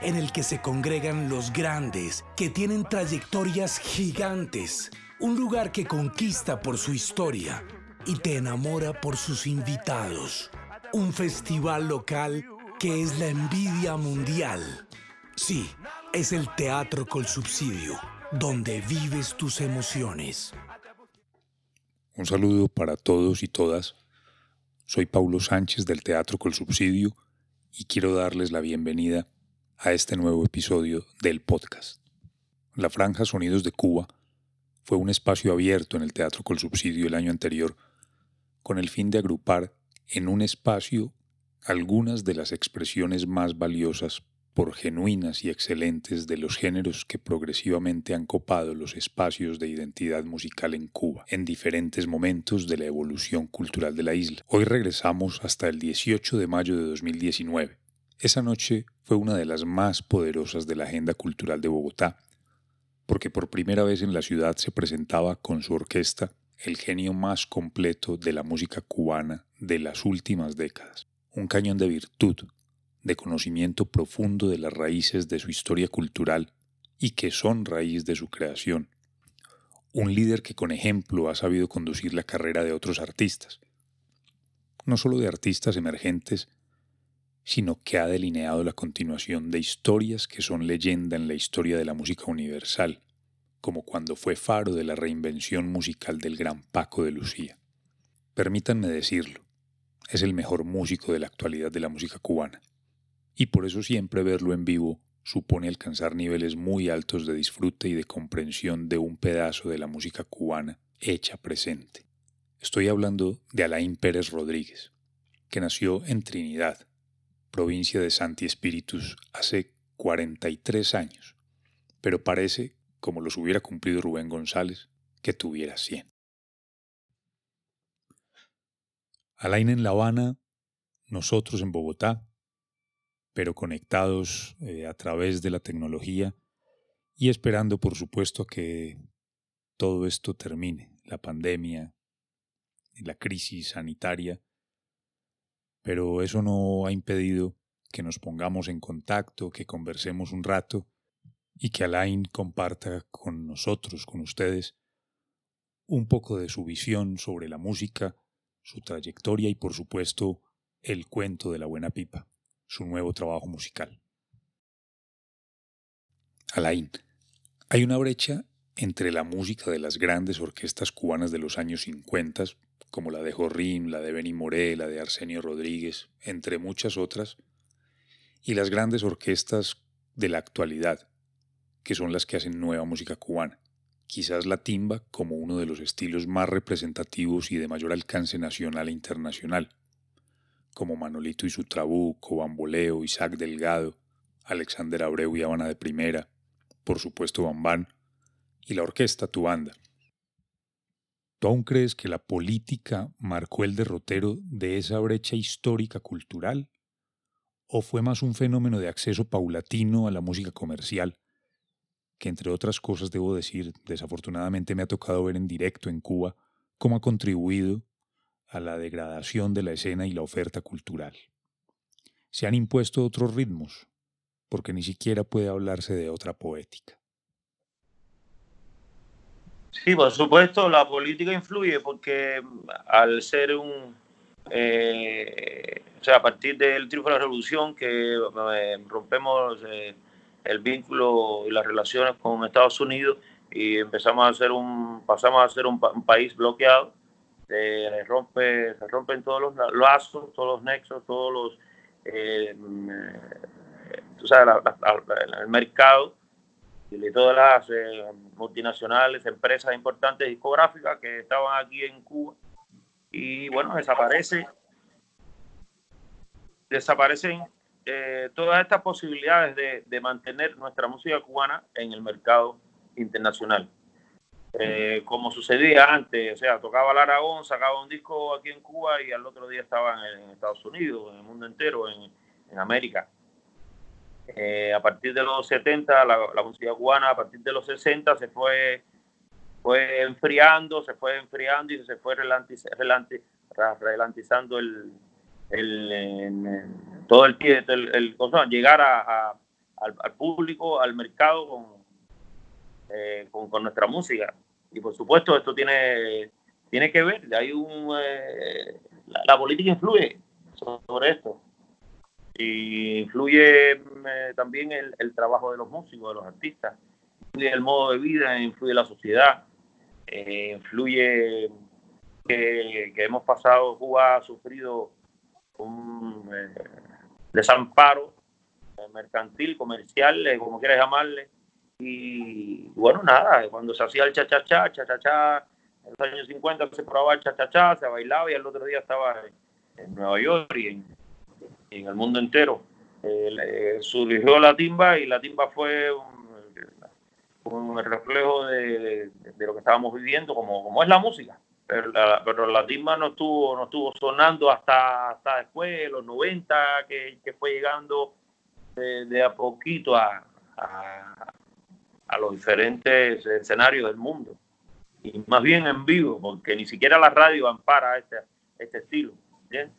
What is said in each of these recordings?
en el que se congregan los grandes, que tienen trayectorias gigantes. Un lugar que conquista por su historia y te enamora por sus invitados. Un festival local que es la envidia mundial. Sí, es el teatro con subsidio, donde vives tus emociones. Un saludo para todos y todas. Soy Paulo Sánchez del Teatro Col Subsidio y quiero darles la bienvenida a este nuevo episodio del podcast. La Franja Sonidos de Cuba fue un espacio abierto en el Teatro Col Subsidio el año anterior con el fin de agrupar en un espacio algunas de las expresiones más valiosas por genuinas y excelentes de los géneros que progresivamente han copado los espacios de identidad musical en Cuba en diferentes momentos de la evolución cultural de la isla. Hoy regresamos hasta el 18 de mayo de 2019. Esa noche fue una de las más poderosas de la agenda cultural de Bogotá, porque por primera vez en la ciudad se presentaba con su orquesta el genio más completo de la música cubana de las últimas décadas un cañón de virtud, de conocimiento profundo de las raíces de su historia cultural y que son raíz de su creación. Un líder que con ejemplo ha sabido conducir la carrera de otros artistas, no solo de artistas emergentes, sino que ha delineado la continuación de historias que son leyenda en la historia de la música universal, como cuando fue faro de la reinvención musical del gran Paco de Lucía. Permítanme decirlo, es el mejor músico de la actualidad de la música cubana. Y por eso siempre verlo en vivo supone alcanzar niveles muy altos de disfrute y de comprensión de un pedazo de la música cubana hecha presente. Estoy hablando de Alain Pérez Rodríguez, que nació en Trinidad, provincia de Santi Espíritus, hace 43 años, pero parece, como los hubiera cumplido Rubén González, que tuviera 100. Alain en La Habana, nosotros en Bogotá, pero conectados eh, a través de la tecnología y esperando, por supuesto, que todo esto termine, la pandemia, la crisis sanitaria, pero eso no ha impedido que nos pongamos en contacto, que conversemos un rato y que Alain comparta con nosotros, con ustedes, un poco de su visión sobre la música su trayectoria y por supuesto el cuento de la buena pipa, su nuevo trabajo musical. Alain, hay una brecha entre la música de las grandes orquestas cubanas de los años 50, como la de Jorrín, la de Benny Moré, la de Arsenio Rodríguez, entre muchas otras, y las grandes orquestas de la actualidad, que son las que hacen nueva música cubana quizás la timba como uno de los estilos más representativos y de mayor alcance nacional e internacional, como Manolito y su Trabuco, Bamboleo, Isaac Delgado, Alexander Abreu y Habana de Primera, por supuesto Bambán, y la orquesta Tu Banda. ¿Tú aún crees que la política marcó el derrotero de esa brecha histórica cultural? ¿O fue más un fenómeno de acceso paulatino a la música comercial? que entre otras cosas debo decir, desafortunadamente me ha tocado ver en directo en Cuba cómo ha contribuido a la degradación de la escena y la oferta cultural. Se han impuesto otros ritmos, porque ni siquiera puede hablarse de otra poética. Sí, por supuesto, la política influye porque al ser un, eh, o sea, a partir del triunfo de la revolución que eh, rompemos eh, el vínculo y las relaciones con Estados Unidos y empezamos a ser un, pasamos a ser un, país bloqueado. Se, rompe, se rompen todos los lazos, todos los nexos, todos los, eh, tú sabes, el mercado y todas las eh, multinacionales, empresas importantes discográficas que estaban aquí en Cuba. Y bueno, desaparece, desaparecen eh, todas estas posibilidades de, de, mantener nuestra música cubana en el mercado internacional. Eh, como sucedía antes, o sea, tocaba el Aragón, sacaba un disco aquí en Cuba y al otro día estaba en, Estados Unidos, en el mundo entero, en, en América. Eh, a partir de los 70, la, la, música cubana, a partir de los 60, se fue, fue enfriando, se fue enfriando y se fue relantizando el, el, todo el tiempo, el, el, llegar a, al, público, al mercado con, eh, con, con, nuestra música. Y por supuesto esto tiene, tiene que ver, hay un, eh, la, política influye sobre esto. Y influye eh, también el, el, trabajo de los músicos, de los artistas, influye el modo de vida, influye la sociedad, eh, influye que, que, hemos pasado, Cuba ha sufrido un eh, desamparo mercantil, comercial, como quieras llamarle, y bueno, nada, cuando se hacía el cha-cha-cha, cha-cha-cha, en los años 50 se probaba el cha-cha-cha, se bailaba y el otro día estaba en Nueva York y en, en el mundo entero. Eh, surgió la timba y la timba fue un, reflejo de, lo que estábamos viviendo, como, como es la música. Pero la, timba no estuvo, no estuvo sonando hasta, hasta después, de los 90, que, fue llegando de, a poquito a, a, a los diferentes escenarios del mundo. Y más bien en vivo, porque ni siquiera la radio ampara este, este estilo. ¿bien?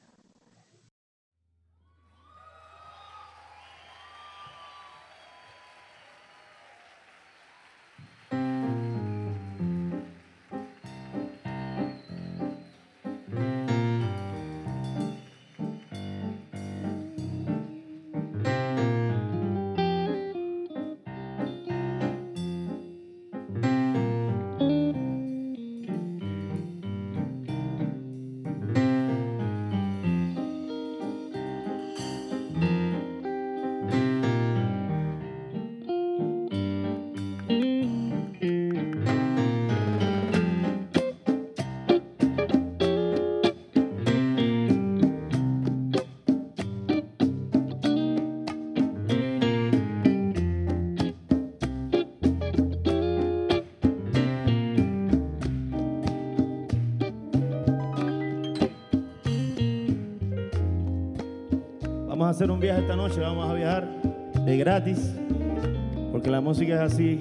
Hacer un viaje esta noche, vamos a viajar de gratis, porque la música es así,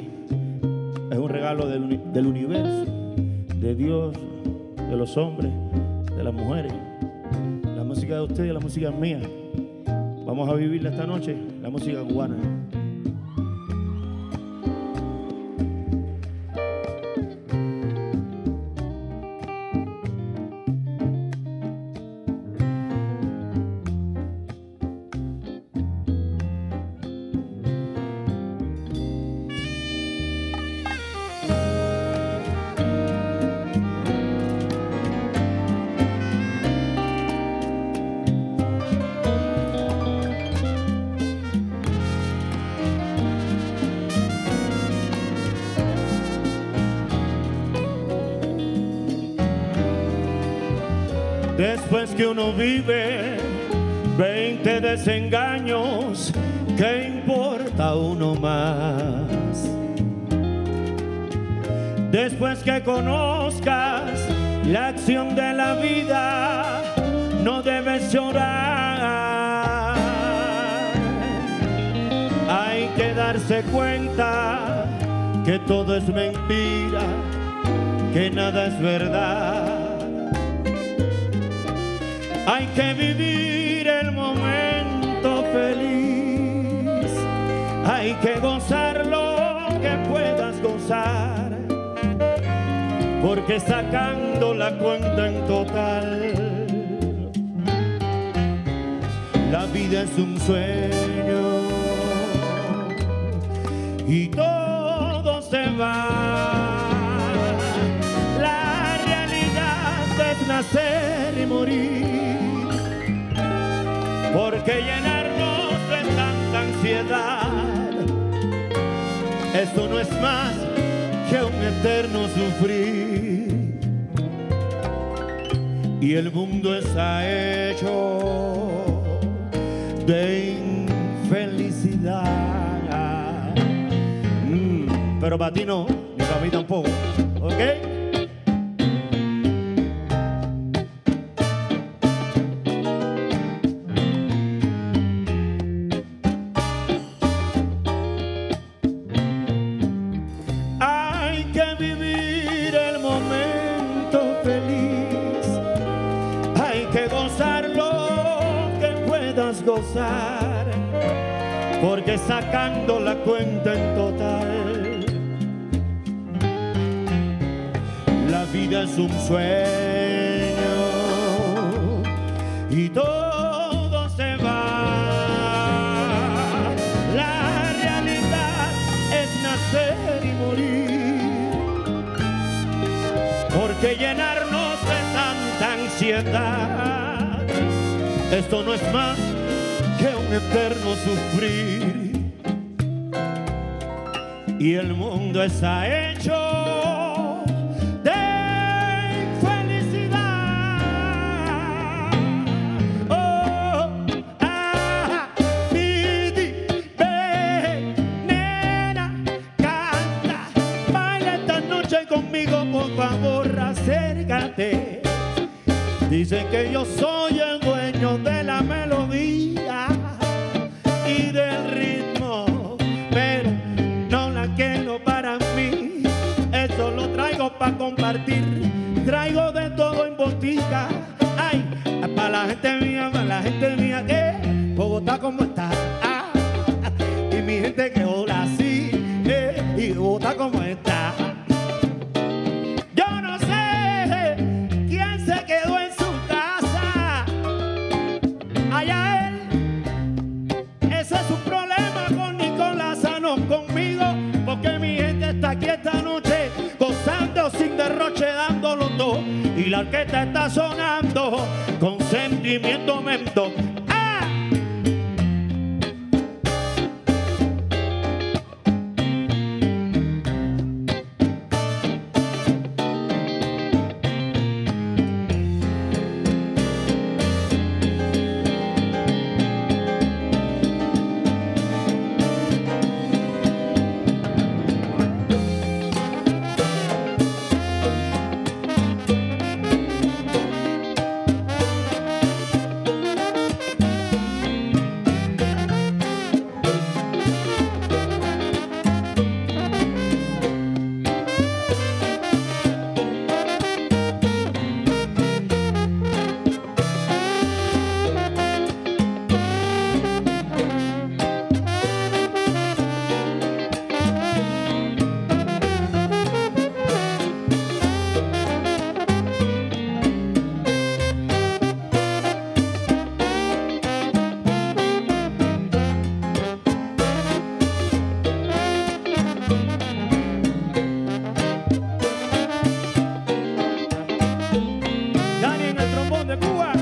es un regalo del, del universo, de Dios, de los hombres, de las mujeres. La música de ustedes, la música es mía. Vamos a vivirla esta noche, la música cubana. Después que uno vive 20 desengaños, ¿qué importa uno más? Después que conozcas la acción de la vida, no debes llorar. Hay que darse cuenta que todo es mentira, que nada es verdad que vivir el momento feliz. Hay que gozar lo que puedas gozar. Porque sacando la cuenta en total, la vida es un sueño y todo se va. La realidad es nacer esto no es más que un eterno sufrir. Y el mundo está hecho de felicidad. Mm, pero para ti no, ni para mí tampoco. ¿Ok? Porque sacando la cuenta en total, la vida es un sueño y todo se va. La realidad es nacer y morir. Porque llenarnos de tanta ansiedad, esto no es más que un eterno sufrir. Y el mundo está hecho de infelicidad. Oh, ah, Midi, ven, nena, canta, baila esta noche conmigo, por favor, acércate. Dicen que yo soy que Bogotá como está. Ah, y mi gente que hola sí, eh, y Bogotá como está. Yo no sé quién se quedó en su casa. Allá él. Ese es su problema con Nicolás, no conmigo. Porque mi gente está aquí esta noche gozando sin derroche, dándolo todo. Y la orquesta está sonando con sentimiento mento. trombone é de Cuba.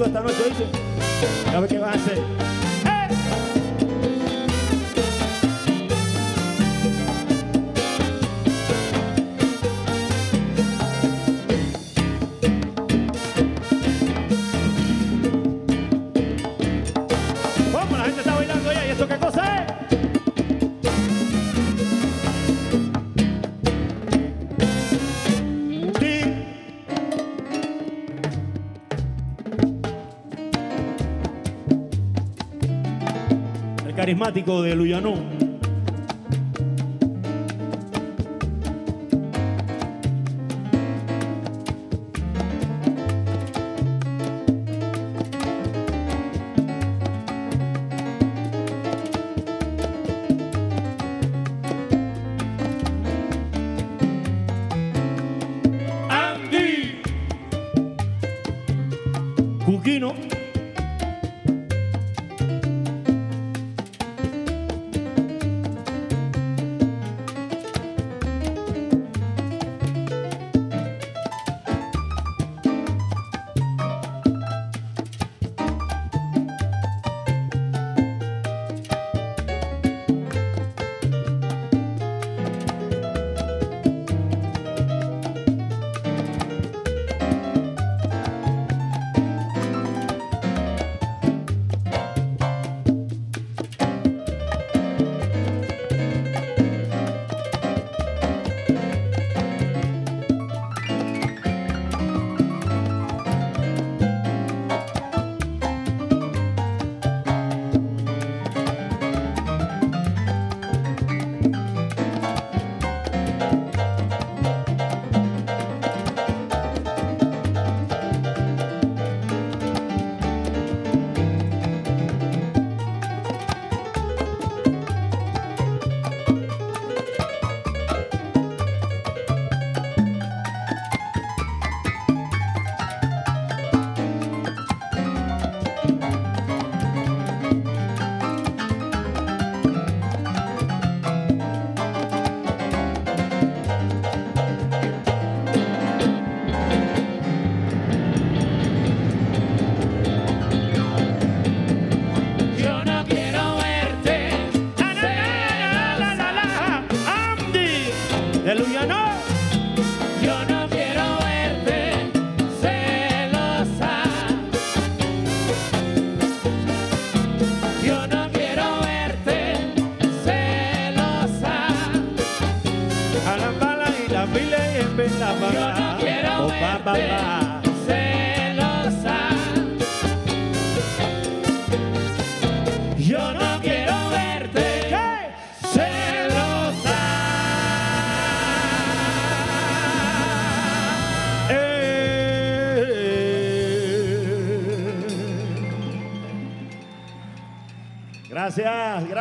conmigo esta noche, ¿viste? A ver qué vas a hacer. carismático de Luyanón.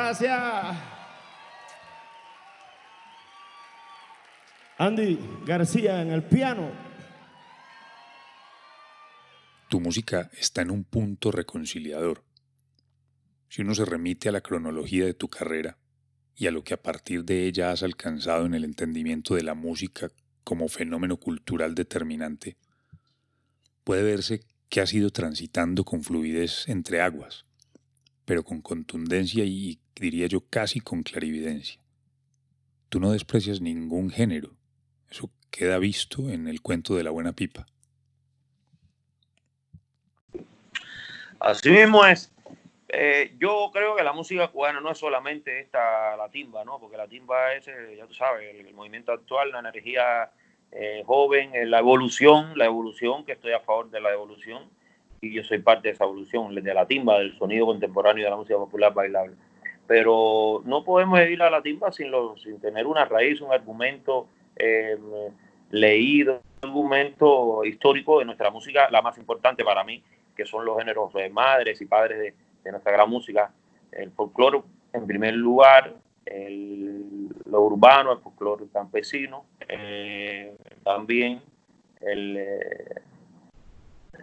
Gracias. Andy García en el piano. Tu música está en un punto reconciliador. Si uno se remite a la cronología de tu carrera y a lo que a partir de ella has alcanzado en el entendimiento de la música como fenómeno cultural determinante, puede verse que has ido transitando con fluidez entre aguas, pero con contundencia y, diría yo, casi con clarividencia. Tú no desprecias ningún género, eso queda visto en el cuento de la buena pipa. Así mismo es. Eh, yo creo que la música cubana no es solamente esta, la timba, ¿no? Porque la timba es, eh, ya tú sabes, el, movimiento actual, la energía eh, joven, eh, la evolución, la evolución, que estoy a favor de la evolución, y yo soy parte de esa evolución, de la timba, del sonido contemporáneo de la música popular bailable. Pero no podemos ir a la timba sin, lo- sin tener una raíz, un argumento eh, leído, un argumento histórico de nuestra música, la más importante para mí, que son los géneros de madres y padres de, de nuestra gran música. El folclore, en primer lugar, el- lo urbano, el folclore campesino, eh, también el, eh,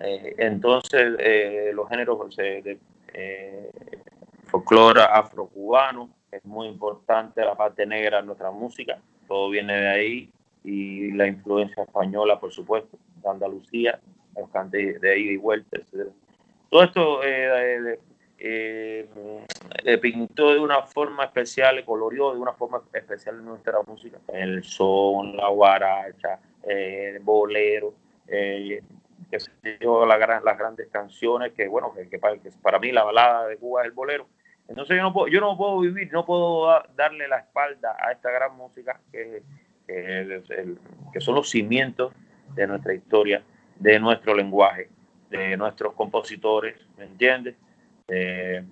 eh, entonces eh, los géneros folclore afrocubano es muy importante la parte negra de nuestra música todo viene de ahí y la influencia española por supuesto de Andalucía los cantes de ida y vuelta etcétera. todo esto eh, eh, pintó de una forma especial, colorió de una forma especial nuestra música. El son, la guaracha, eh, el bolero, eh, que se dio la las grandes canciones, que bueno, que, para, que para mí la balada de Cuba es el bolero. Entonces yo no puedo, yo no puedo vivir, no puedo da- darle la espalda a esta gran música que, que son los cimientos de nuestra historia, de nuestro lenguaje, de nuestros compositores, ¿me entiendes? de,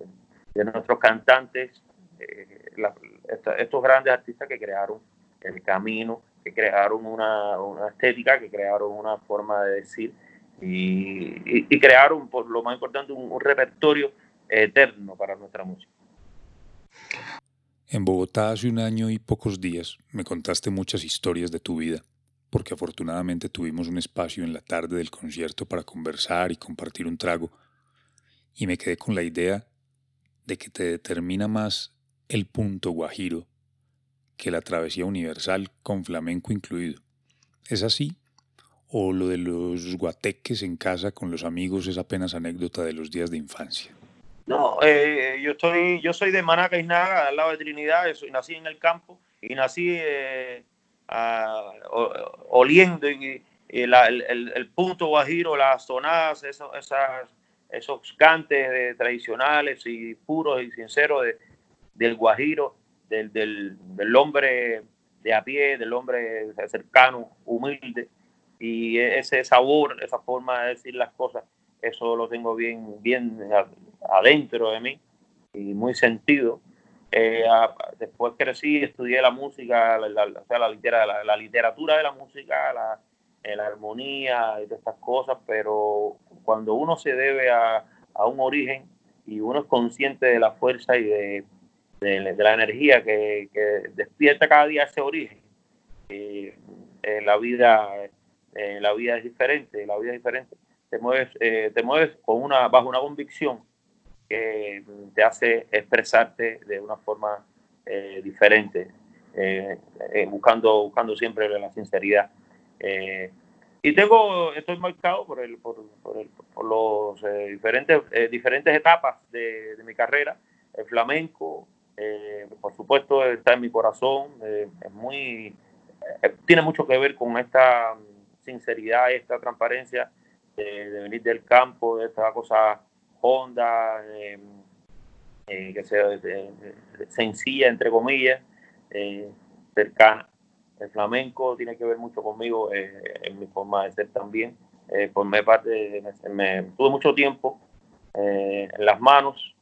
nuestros cantantes, eh, estos grandes artistas que crearon el camino, que crearon una, una estética, que crearon una forma de decir y, crearon, por lo más importante, un, un repertorio eterno para nuestra música. En Bogotá hace un año y pocos días me contaste muchas historias de tu vida, porque afortunadamente tuvimos un espacio en la tarde del concierto para conversar y compartir un trago, y me quedé con la idea de que te determina más el punto guajiro que la travesía universal con flamenco incluido. ¿Es así? ¿O lo de los guateques en casa con los amigos es apenas anécdota de los días de infancia? No, eh, yo estoy, yo soy de Manaca Isnaga, al lado de Trinidad, soy- nací en el campo y nací eh, oliendo la- el, punto guajiro, las sonadas, esos, esas, esos cantes de- tradicionales y puros y sinceros de- del guajiro, del, del hombre de a pie, del hombre cercano, humilde, y ese sabor, esa forma de decir las cosas, eso lo tengo bien, bien adentro de mí y muy sentido. Eh, después crecí, estudié la música, la, la- o sea, la, litera- la- la literatura de la música, eh, la armonía y todas estas cosas, pero cuando uno se debe a, a un origen y uno es consciente de la fuerza y de, de- de la energía que, que despierta cada día ese origen, eh, eh, la vida eh, la vida es diferente, la vida es diferente. Te mueves, eh, te mueves con una, bajo una convicción que te hace expresarte de una forma eh, diferente, eh, eh, buscando, buscando siempre la sinceridad. Eh, y tengo, estoy marcado por, el, por, por, el, por los diferentes, diferentes etapas de, de mi carrera. El flamenco, por supuesto, está en mi corazón, es muy, tiene mucho que ver con esta sinceridad, esta transparencia de, de venir del campo, de esta cosa honda, eh, eh, que sea eh, sencilla, entre comillas, eh, cercana. el flamenco tiene que ver mucho conmigo en mi forma de ser también. formé parte, de, me, tuve mucho tiempo en las manos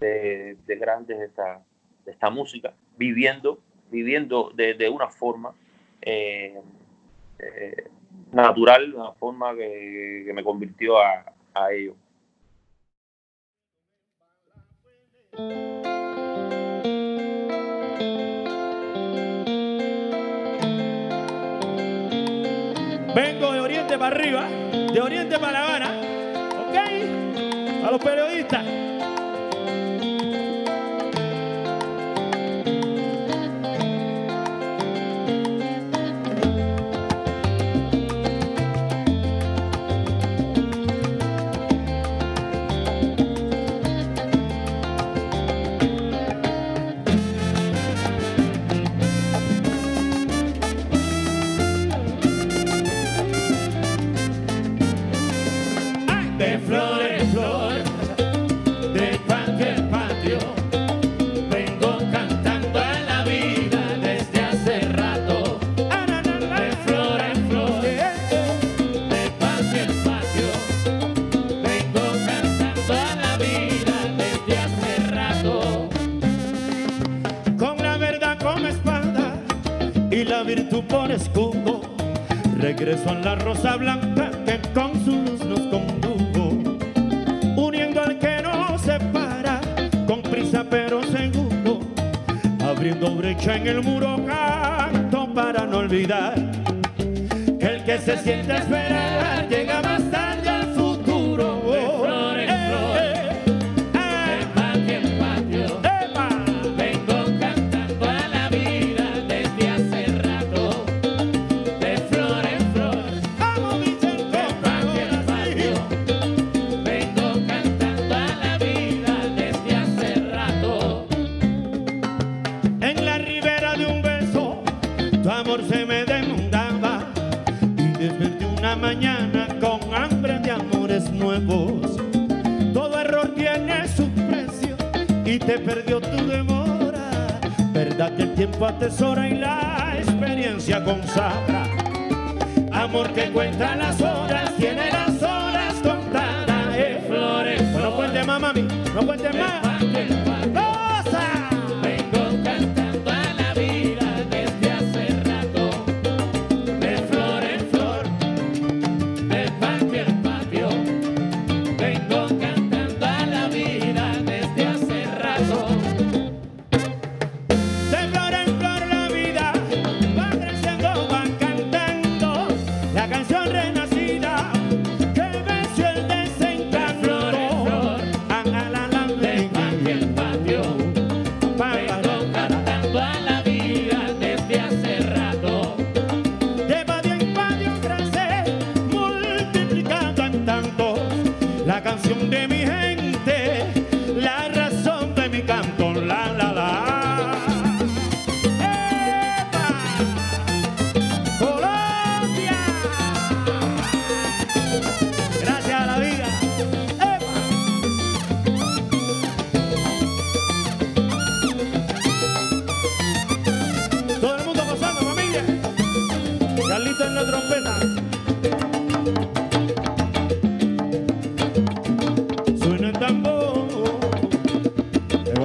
de, grandes de esta, de esta música, viviendo, viviendo de, una forma natural, una forma que, me convirtió a, a ello. Vengo de Oriente para arriba, de Oriente para La Habana, ¿ok? A los periodistas. Son la rosa blanca que con su luz nos condujo, uniendo al que nos separa, con prisa pero seguro, abriendo brecha en el muro canto para no olvidar que el que se siente esperar mami, no cuente más.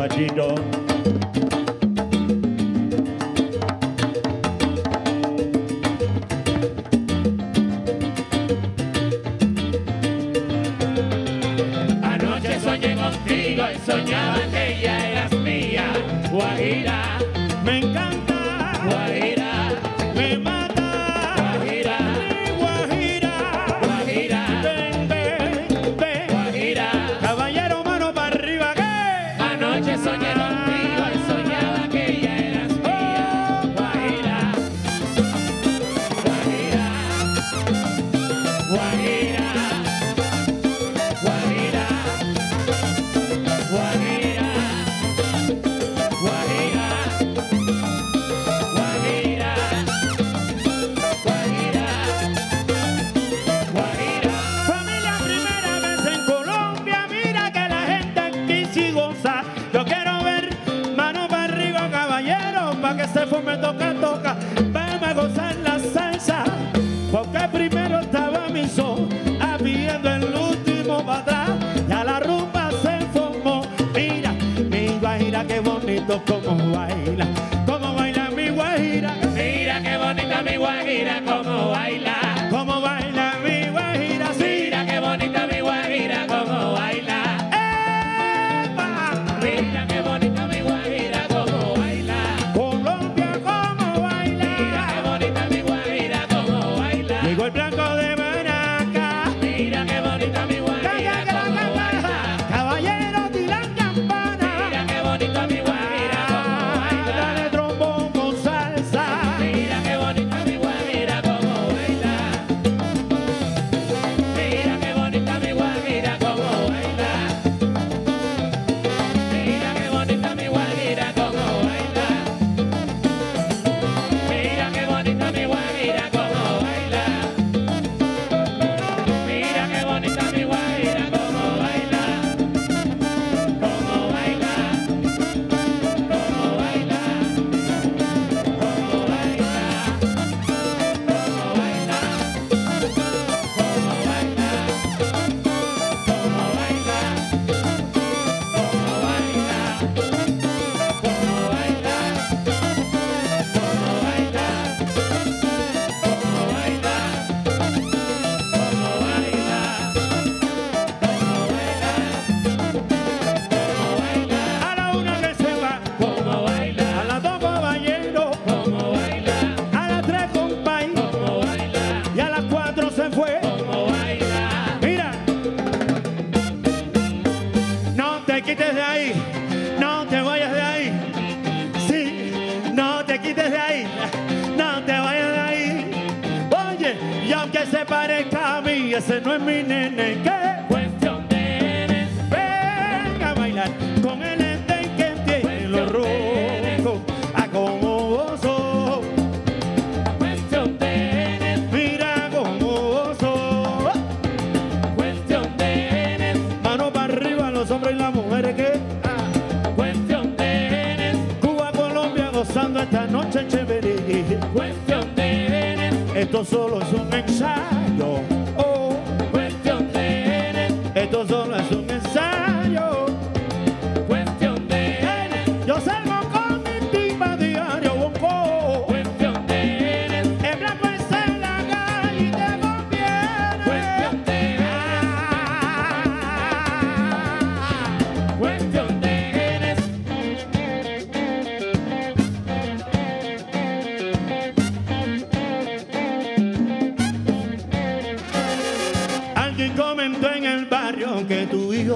Majidon. Mi guaguira como baila.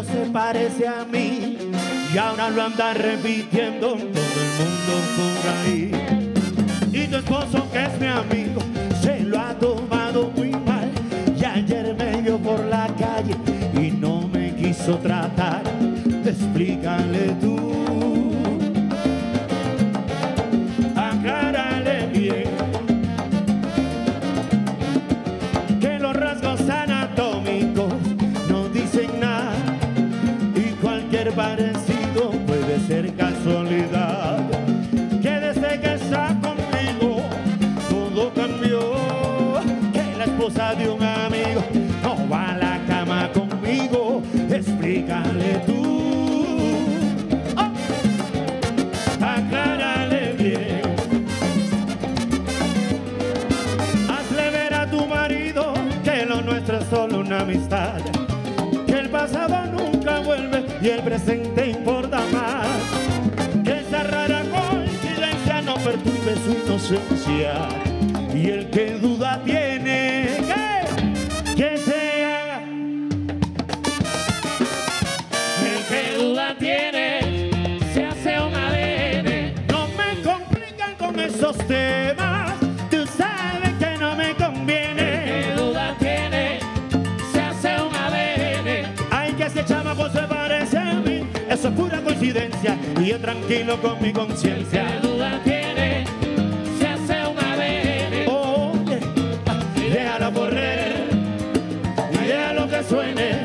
Se parece a mí y ahora lo andan repitiendo todo el mundo por ahí. Y tu esposo que es mi amigo se lo ha tomado muy mal y ayer me vio por la calle y no me quiso tratar. Te explícale tú. puede ser casualidad. Que desde que está conmigo todo cambió. Que la esposa de un amigo no va a la cama conmigo. Explícale tú. Oh, aclárale bien. Hazle ver a tu marido que lo nuestro es solo una amistad y el presente importa más. Que esa rara coincidencia no perturbe su inocencia y el que duda y yo tranquilo con mi conciencia. ¿Qué duda tiene? Se hace una vez. Oh, déjalo correr y déjalo que suene.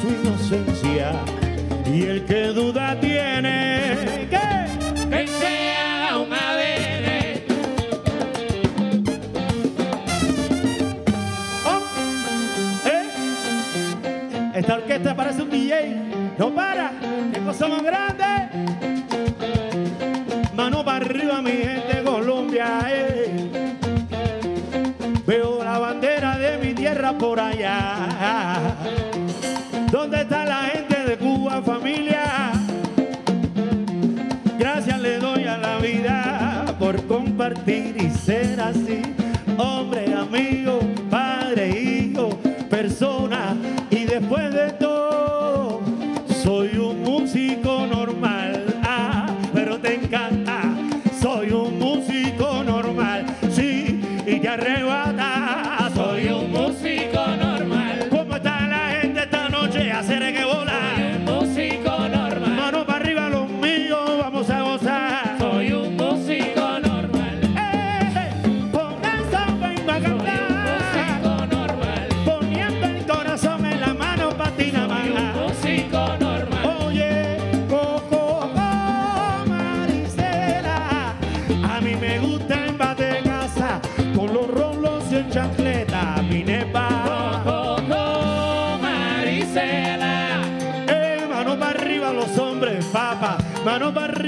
su inocencia. Y el que duda tiene que, que sea un ADN. Oh, eh. Esta orquesta parece un DJ, no para, qué cosa más grande. familia. Gracias le doy a la vida por compartir y ser así. Hombre, amigo, padre, hijo, persona. Y después de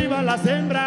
arriba las hembras.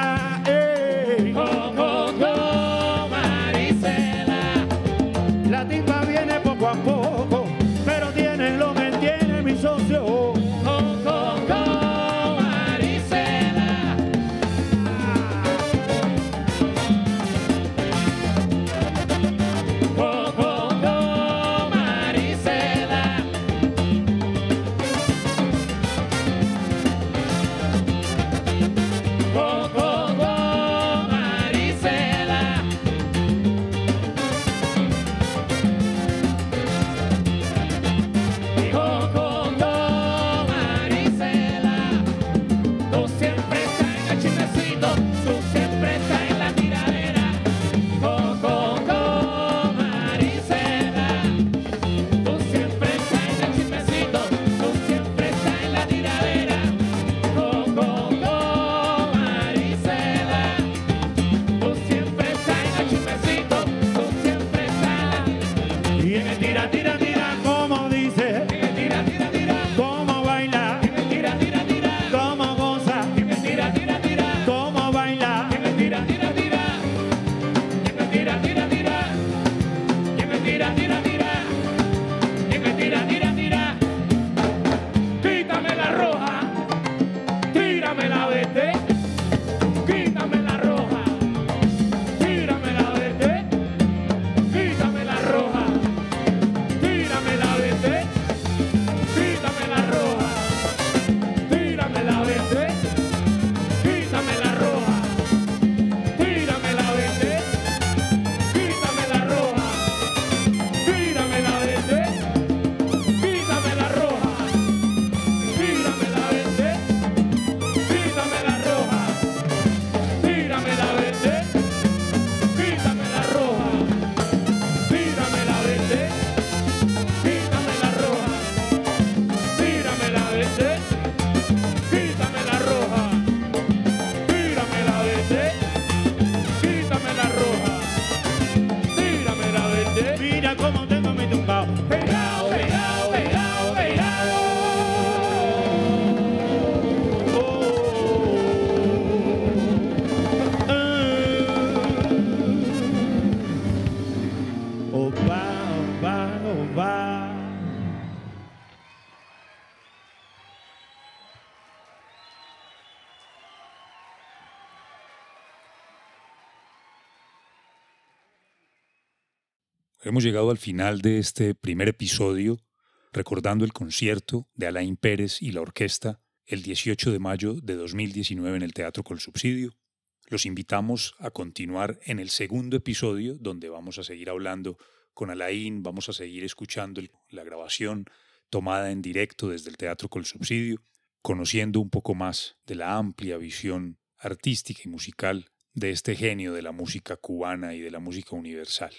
Hemos llegado al final de este primer episodio recordando el concierto de Alain Pérez y la orquesta el 18 de mayo de 2019 en el Teatro Col Subsidio. Los invitamos a continuar en el segundo episodio donde vamos a seguir hablando con Alain, vamos a seguir escuchando la grabación tomada en directo desde el Teatro Col Subsidio, conociendo un poco más de la amplia visión artística y musical de este genio de la música cubana y de la música universal.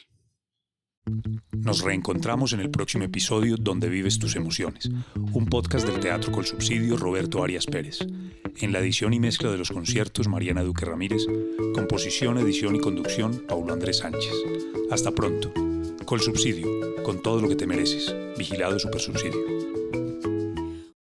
Nos reencontramos en el próximo episodio Donde vives tus emociones, un podcast del Teatro Col Subsidio Roberto Arias Pérez. En la edición y mezcla de los conciertos Mariana Duque Ramírez, composición, edición y conducción Paulo Andrés Sánchez. Hasta pronto. Col Subsidio, con todo lo que te mereces. Vigilado Super Subsidio.